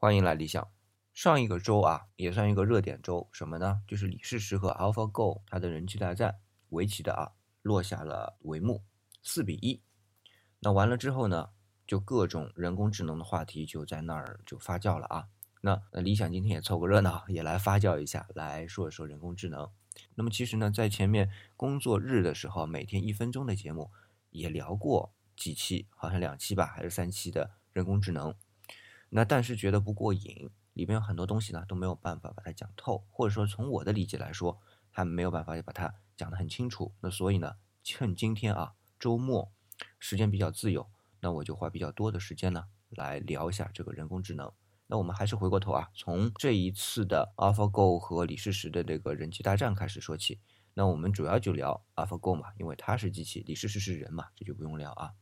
欢迎来理想。上一个周啊，也算一个热点周，什么呢？就是李世石和 AlphaGo 它的人机大战，围棋的啊落下了帷幕，四比一。那完了之后呢，就各种人工智能的话题就在那儿就发酵了啊。那那理想今天也凑个热闹，也来发酵一下，来说一说人工智能。那么其实呢，在前面工作日的时候，每天一分钟的节目也聊过几期，好像两期吧，还是三期的人工智能。那但是觉得不过瘾，里面有很多东西呢都没有办法把它讲透，或者说从我的理解来说，还没有办法把它讲得很清楚。那所以呢，趁今天啊周末时间比较自由，那我就花比较多的时间呢来聊一下这个人工智能。那我们还是回过头啊，从这一次的 AlphaGo 和李世石的这个人机大战开始说起。那我们主要就聊 AlphaGo 嘛，因为它是机器，李世石是人嘛，这就不用聊啊。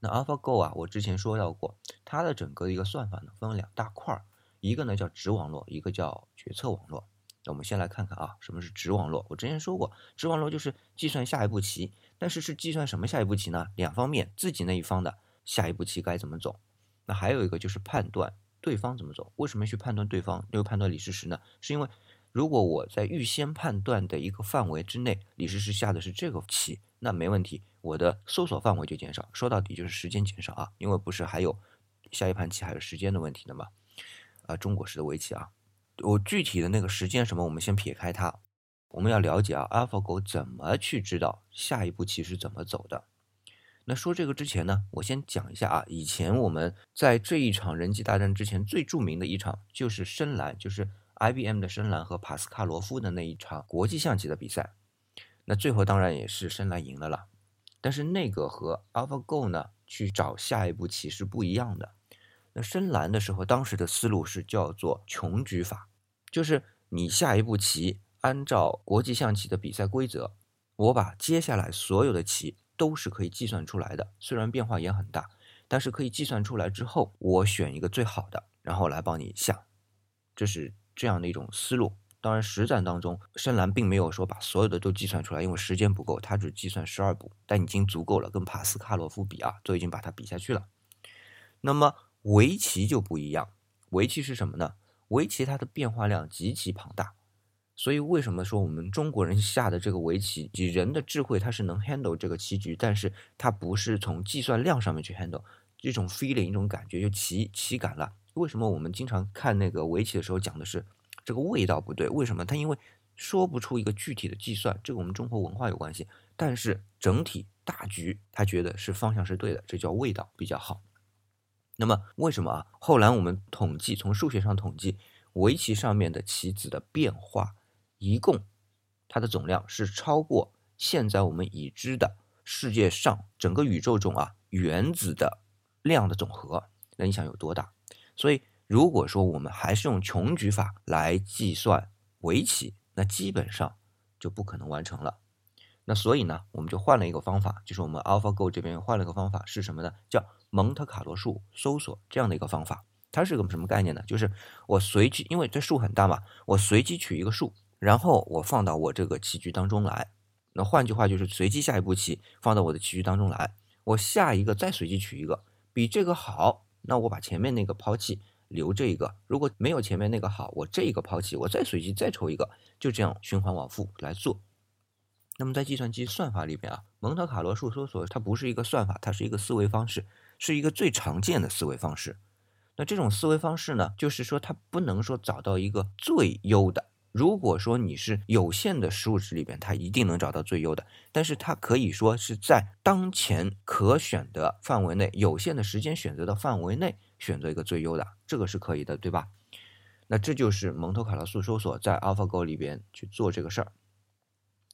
那 AlphaGo 啊，我之前说到过，它的整个一个算法呢，分为两大块儿，一个呢叫直网络，一个叫决策网络。那我们先来看看啊，什么是直网络？我之前说过，直网络就是计算下一步棋，但是是计算什么下一步棋呢？两方面，自己那一方的下一步棋该怎么走。那还有一个就是判断对方怎么走。为什么去判断对方？又判断李世石呢？是因为如果我在预先判断的一个范围之内，李世石下的是这个棋。那没问题，我的搜索范围就减少，说到底就是时间减少啊，因为不是还有下一盘棋还有时间的问题的嘛，啊，中国式的围棋啊，我具体的那个时间什么，我们先撇开它，我们要了解啊，AlphaGo 怎么去知道下一步棋是怎么走的。那说这个之前呢，我先讲一下啊，以前我们在这一场人机大战之前最著名的一场就是深蓝，就是 IBM 的深蓝和帕斯卡罗夫的那一场国际象棋的比赛。那最后当然也是深蓝赢了啦，但是那个和 AlphaGo 呢去找下一步棋是不一样的。那深蓝的时候，当时的思路是叫做穷举法，就是你下一步棋按照国际象棋的比赛规则，我把接下来所有的棋都是可以计算出来的，虽然变化也很大，但是可以计算出来之后，我选一个最好的，然后来帮你下，这是这样的一种思路。当然，实战当中，深蓝并没有说把所有的都计算出来，因为时间不够，他只计算十二步，但已经足够了，跟帕斯卡洛夫比啊，都已经把它比下去了。那么围棋就不一样，围棋是什么呢？围棋它的变化量极其庞大，所以为什么说我们中国人下的这个围棋，以人的智慧它是能 handle 这个棋局，但是它不是从计算量上面去 handle，这种 feeling 一种感觉就棋棋感了。为什么我们经常看那个围棋的时候讲的是？这个味道不对，为什么？他因为说不出一个具体的计算，这个我们中国文化有关系。但是整体大局，他觉得是方向是对的，这叫味道比较好。那么为什么啊？后来我们统计，从数学上统计，围棋上面的棋子的变化，一共它的总量是超过现在我们已知的世界上整个宇宙中啊原子的量的总和。那你想有多大？所以。如果说我们还是用穷举法来计算围棋，那基本上就不可能完成了。那所以呢，我们就换了一个方法，就是我们 AlphaGo 这边换了一个方法是什么呢？叫蒙特卡罗数搜索这样的一个方法。它是个什么概念呢？就是我随机，因为这数很大嘛，我随机取一个数，然后我放到我这个棋局当中来。那换句话就是随机下一步棋放到我的棋局当中来，我下一个再随机取一个比这个好，那我把前面那个抛弃。留这一个，如果没有前面那个好，我这一个抛弃，我再随机再抽一个，就这样循环往复来做。那么在计算机算法里边啊，蒙特卡罗数搜索它不是一个算法，它是一个思维方式，是一个最常见的思维方式。那这种思维方式呢，就是说它不能说找到一个最优的。如果说你是有限的数值里边，它一定能找到最优的，但是它可以说是在当前可选的范围内，有限的时间选择的范围内。选择一个最优的，这个是可以的，对吧？那这就是蒙特卡洛数搜索在 AlphaGo 里边去做这个事儿。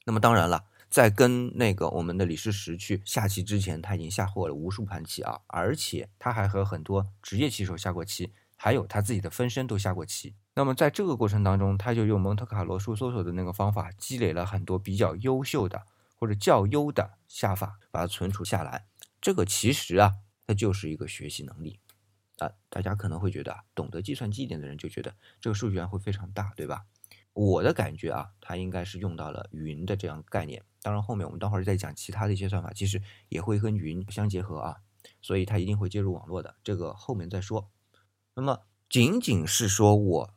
那么当然了，在跟那个我们的李世石去下棋之前，他已经下过了无数盘棋啊，而且他还和很多职业棋手下过棋，还有他自己的分身都下过棋。那么在这个过程当中，他就用蒙特卡洛数搜索的那个方法，积累了很多比较优秀的或者较优的下法，把它存储下来。这个其实啊，它就是一个学习能力。啊，大家可能会觉得啊，懂得计算机一点的人就觉得这个数据量会非常大，对吧？我的感觉啊，它应该是用到了云的这样概念。当然，后面我们待会儿再讲其他的一些算法，其实也会跟云相结合啊，所以它一定会接入网络的，这个后面再说。那么仅仅是说我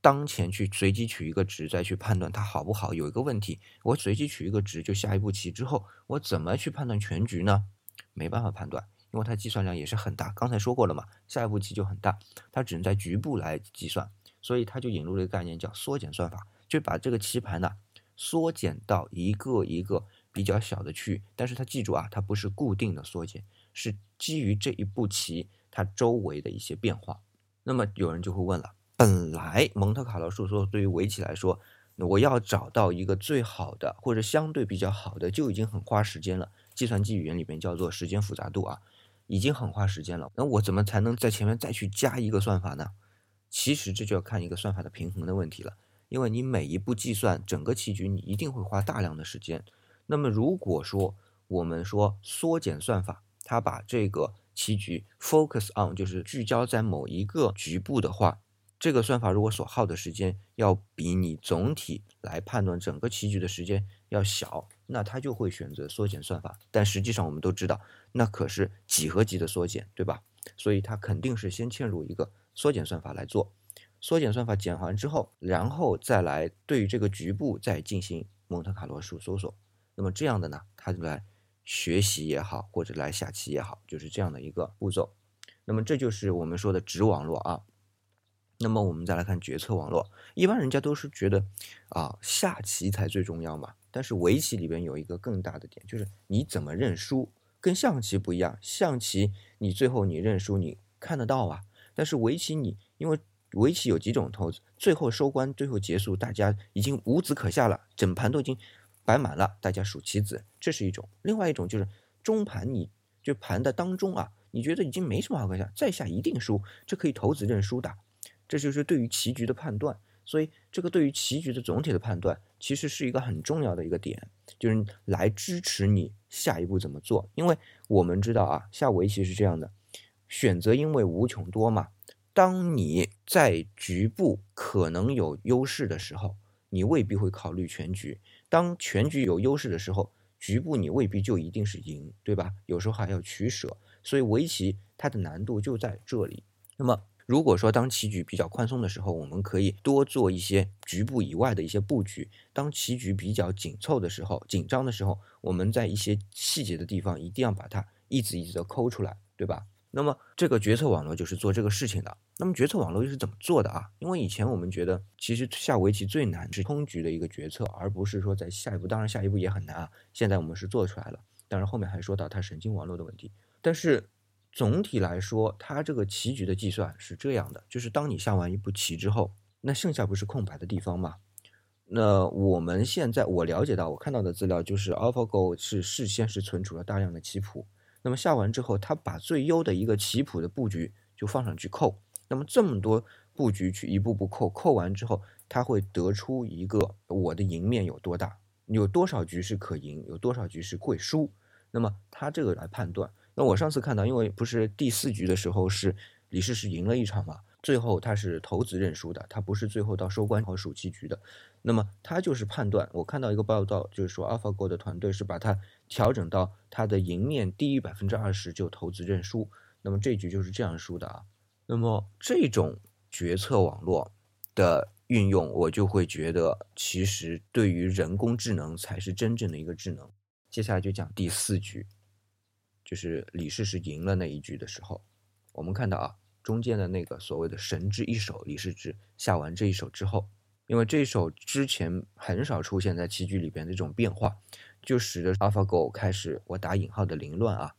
当前去随机取一个值再去判断它好不好，有一个问题，我随机取一个值就下一步棋之后，我怎么去判断全局呢？没办法判断，因为它计算量也是很大。刚才说过了嘛，下一步棋就很大，它只能在局部来计算，所以它就引入了一个概念叫缩减算法，就把这个棋盘呢缩减到一个一个比较小的区域。但是它记住啊，它不是固定的缩减，是基于这一步棋它周围的一些变化。那么有人就会问了，本来蒙特卡洛数说对于围棋来说，我要找到一个最好的或者相对比较好的，就已经很花时间了。计算机语言里面叫做时间复杂度啊，已经很花时间了。那我怎么才能在前面再去加一个算法呢？其实这就要看一个算法的平衡的问题了。因为你每一步计算整个棋局，你一定会花大量的时间。那么如果说我们说缩减算法，它把这个棋局 focus on 就是聚焦在某一个局部的话，这个算法如果所耗的时间要比你总体来判断整个棋局的时间要小。那它就会选择缩减算法，但实际上我们都知道，那可是几何级的缩减，对吧？所以它肯定是先嵌入一个缩减算法来做，缩减算法减完之后，然后再来对于这个局部再进行蒙特卡罗数搜索。那么这样的呢，它就来学习也好，或者来下棋也好，就是这样的一个步骤。那么这就是我们说的直网络啊。那么我们再来看决策网络，一般人家都是觉得啊下棋才最重要嘛。但是围棋里边有一个更大的点，就是你怎么认输，跟象棋不一样。象棋你最后你认输，你看得到啊。但是围棋你，因为围棋有几种投子，最后收官，最后结束，大家已经无子可下了，整盘都已经摆满了，大家数棋子，这是一种。另外一种就是中盘，你就盘的当中啊，你觉得已经没什么好可下，再下一定输，这可以投子认输的。这就是对于棋局的判断。所以，这个对于棋局的总体的判断，其实是一个很重要的一个点，就是来支持你下一步怎么做。因为我们知道啊，下围棋是这样的，选择因为无穷多嘛。当你在局部可能有优势的时候，你未必会考虑全局；当全局有优势的时候，局部你未必就一定是赢，对吧？有时候还要取舍。所以，围棋它的难度就在这里。那么，如果说当棋局比较宽松的时候，我们可以多做一些局部以外的一些布局；当棋局比较紧凑的时候、紧张的时候，我们在一些细节的地方一定要把它一直一直的抠出来，对吧？那么这个决策网络就是做这个事情的。那么决策网络又是怎么做的啊？因为以前我们觉得，其实下围棋最难是通局的一个决策，而不是说在下一步。当然下一步也很难啊。现在我们是做出来了，当然后面还说到它神经网络的问题，但是。总体来说，它这个棋局的计算是这样的：就是当你下完一步棋之后，那剩下不是空白的地方吗？那我们现在我了解到，我看到的资料就是 AlphaGo 是事先是存储了大量的棋谱，那么下完之后，它把最优的一个棋谱的布局就放上去扣，那么这么多布局去一步步扣，扣完之后，它会得出一个我的赢面有多大，有多少局是可赢，有多少局是会输，那么它这个来判断。那我上次看到，因为不是第四局的时候是李世石赢了一场嘛，最后他是投子认输的，他不是最后到收官和数棋局的。那么他就是判断，我看到一个报道，就是说 AlphaGo 的团队是把它调整到它的赢面低于百分之二十就投子认输。那么这局就是这样输的啊。那么这种决策网络的运用，我就会觉得，其实对于人工智能才是真正的一个智能。接下来就讲第四局。就是李世石赢了那一局的时候，我们看到啊，中间的那个所谓的神之一手，李世石下完这一手之后，因为这一手之前很少出现在棋局里边的这种变化，就使得 AlphaGo 开始我打引号的凌乱啊，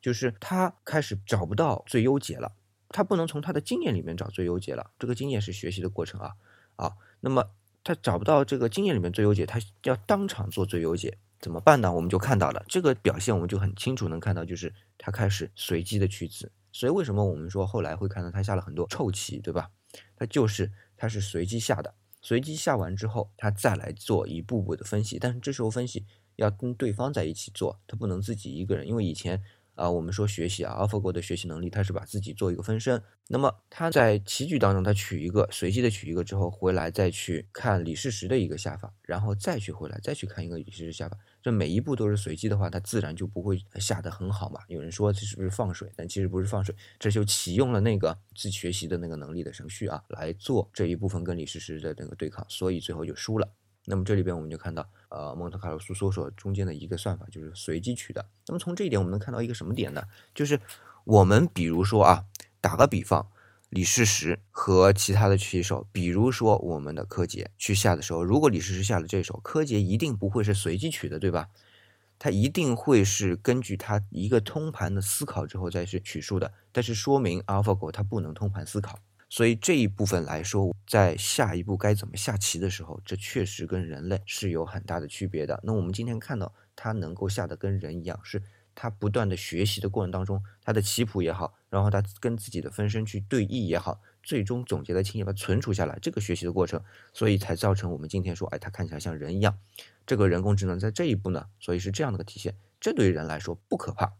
就是他开始找不到最优解了，他不能从他的经验里面找最优解了，这个经验是学习的过程啊啊，那么他找不到这个经验里面最优解，他要当场做最优解。怎么办呢？我们就看到了这个表现，我们就很清楚能看到，就是他开始随机的取子。所以为什么我们说后来会看到他下了很多臭棋，对吧？他就是他是随机下的，随机下完之后，他再来做一步步的分析。但是这时候分析要跟对方在一起做，他不能自己一个人，因为以前。啊，我们说学习啊，AlphaGo 的学习能力，他是把自己做一个分身。那么他在棋局当中，他取一个随机的取一个之后，回来再去看李世石的一个下法，然后再去回来再去看一个李世石下法，这每一步都是随机的话，它自然就不会下得很好嘛。有人说这是不是放水？但其实不是放水，这就启用了那个自学习的那个能力的程序啊，来做这一部分跟李世石的那个对抗，所以最后就输了。那么这里边我们就看到，呃，蒙特卡洛苏搜索中间的一个算法就是随机取的。那么从这一点我们能看到一个什么点呢？就是我们比如说啊，打个比方。李世石和其他的棋手，比如说我们的柯洁去下的时候，如果李世石下了这一手，柯洁一定不会是随机取的，对吧？他一定会是根据他一个通盘的思考之后再去取数的。但是说明 AlphaGo 它不能通盘思考，所以这一部分来说，在下一步该怎么下棋的时候，这确实跟人类是有很大的区别的。那我们今天看到他能够下的跟人一样是。他不断的学习的过程当中，他的棋谱也好，然后他跟自己的分身去对弈也好，最终总结的清晰，把它存储下来，这个学习的过程，所以才造成我们今天说，哎，他看起来像人一样。这个人工智能在这一步呢，所以是这样的个体现。这对人来说不可怕，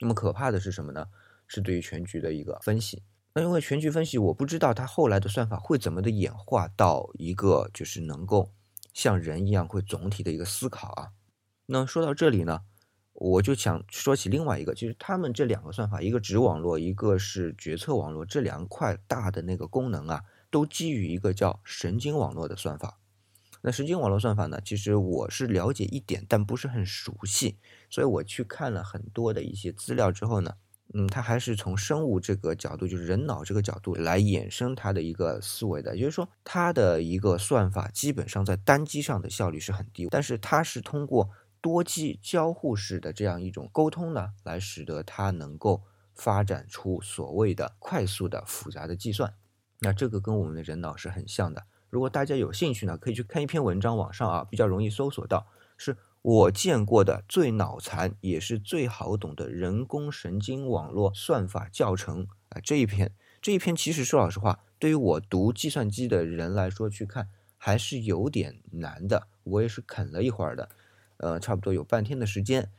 那么可怕的是什么呢？是对于全局的一个分析。那因为全局分析，我不知道它后来的算法会怎么的演化到一个就是能够像人一样会总体的一个思考啊。那说到这里呢？我就想说起另外一个，就是他们这两个算法，一个指网络，一个是决策网络，这两块大的那个功能啊，都基于一个叫神经网络的算法。那神经网络算法呢，其实我是了解一点，但不是很熟悉，所以我去看了很多的一些资料之后呢，嗯，它还是从生物这个角度，就是人脑这个角度来衍生它的一个思维的，也就是说，它的一个算法基本上在单机上的效率是很低，但是它是通过。多机交互式的这样一种沟通呢，来使得它能够发展出所谓的快速的复杂的计算。那这个跟我们的人脑是很像的。如果大家有兴趣呢，可以去看一篇文章，网上啊比较容易搜索到，是我见过的最脑残也是最好懂的人工神经网络算法教程啊。这一篇这一篇其实说老实话，对于我读计算机的人来说去看还是有点难的。我也是啃了一会儿的。呃，差不多有半天的时间，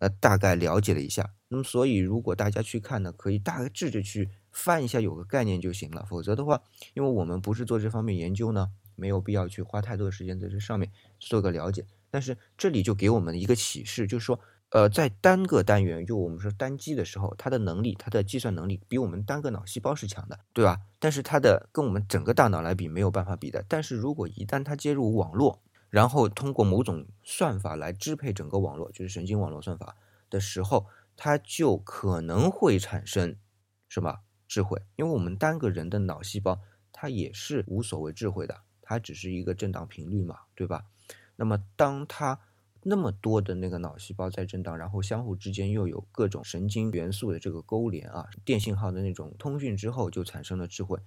呃，大概了解了一下。那么，所以如果大家去看呢，可以大致的去翻一下，有个概念就行了。否则的话，因为我们不是做这方面研究呢，没有必要去花太多的时间在这上面做个了解。但是这里就给我们一个启示，就是说，呃，在单个单元，就我们说单机的时候，它的能力，它的计算能力比我们单个脑细胞是强的，对吧？但是它的跟我们整个大脑来比没有办法比的。但是如果一旦它接入网络，然后通过某种算法来支配整个网络，就是神经网络算法的时候，它就可能会产生什么智慧？因为我们单个人的脑细胞，它也是无所谓智慧的，它只是一个震荡频率嘛，对吧？那么当它那么多的那个脑细胞在震荡，然后相互之间又有各种神经元素的这个勾连啊，电信号的那种通讯之后，就产生了智慧。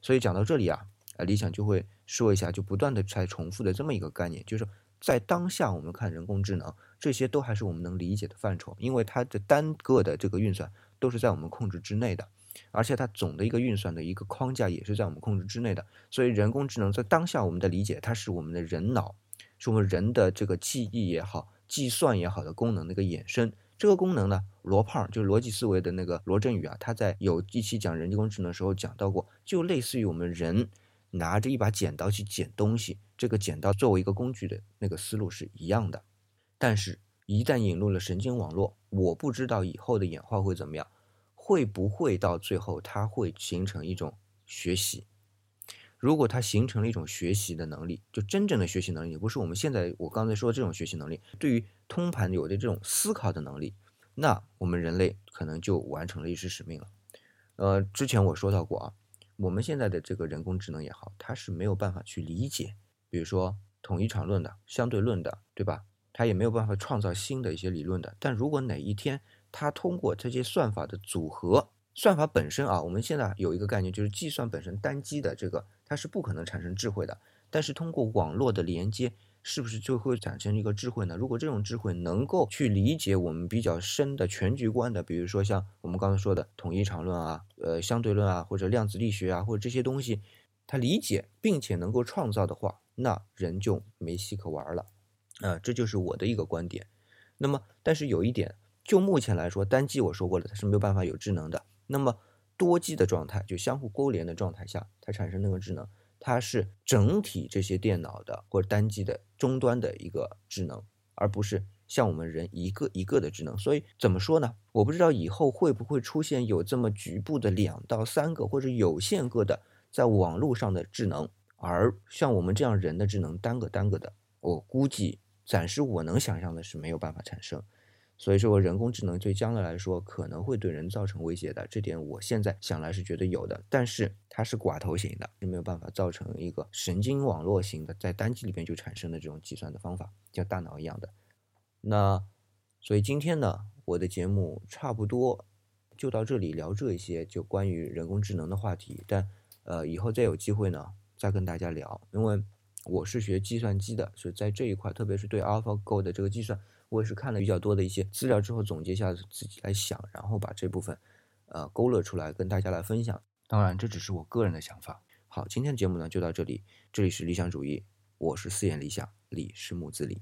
所以讲到这里啊。理想就会说一下，就不断的在重复的这么一个概念，就是在当下我们看人工智能，这些都还是我们能理解的范畴，因为它的单个的这个运算都是在我们控制之内的，而且它总的一个运算的一个框架也是在我们控制之内的，所以人工智能在当下我们的理解，它是我们的人脑，是我们人的这个记忆也好、计算也好的功能的一个衍生。这个功能呢，罗胖就是逻辑思维的那个罗振宇啊，他在有一期讲人工智能的时候讲到过，就类似于我们人。拿着一把剪刀去剪东西，这个剪刀作为一个工具的那个思路是一样的。但是，一旦引入了神经网络，我不知道以后的演化会怎么样，会不会到最后它会形成一种学习？如果它形成了一种学习的能力，就真正的学习能力，也不是我们现在我刚才说这种学习能力，对于通盘有的这种思考的能力，那我们人类可能就完成了一次使命了。呃，之前我说到过啊。我们现在的这个人工智能也好，它是没有办法去理解，比如说统一场论的、相对论的，对吧？它也没有办法创造新的一些理论的。但如果哪一天它通过这些算法的组合，算法本身啊，我们现在有一个概念，就是计算本身单机的这个，它是不可能产生智慧的。但是通过网络的连接。是不是就会产生一个智慧呢？如果这种智慧能够去理解我们比较深的全局观的，比如说像我们刚才说的统一场论啊、呃相对论啊，或者量子力学啊，或者这些东西，它理解并且能够创造的话，那人就没戏可玩了。啊，这就是我的一个观点。那么，但是有一点，就目前来说，单机我说过了，它是没有办法有智能的。那么多机的状态，就相互勾连的状态下，它产生那个智能。它是整体这些电脑的或者单机的终端的一个智能，而不是像我们人一个一个的智能。所以怎么说呢？我不知道以后会不会出现有这么局部的两到三个或者有限个的在网络上的智能，而像我们这样人的智能单个单个的，我估计暂时我能想象的是没有办法产生。所以说，人工智能对将来来说可能会对人造成威胁的，这点我现在想来是觉得有的。但是它是寡头型的，是没有办法造成一个神经网络型的，在单机里边就产生的这种计算的方法，像大脑一样的。那所以今天呢，我的节目差不多就到这里，聊这一些就关于人工智能的话题。但呃，以后再有机会呢，再跟大家聊，因为我是学计算机的，所以在这一块，特别是对 AlphaGo 的这个计算。我也是看了比较多的一些资料之后，总结一下自己来想，然后把这部分，呃，勾勒出来跟大家来分享。当然，这只是我个人的想法。好，今天的节目呢就到这里。这里是理想主义，我是四眼理想，李是木子李。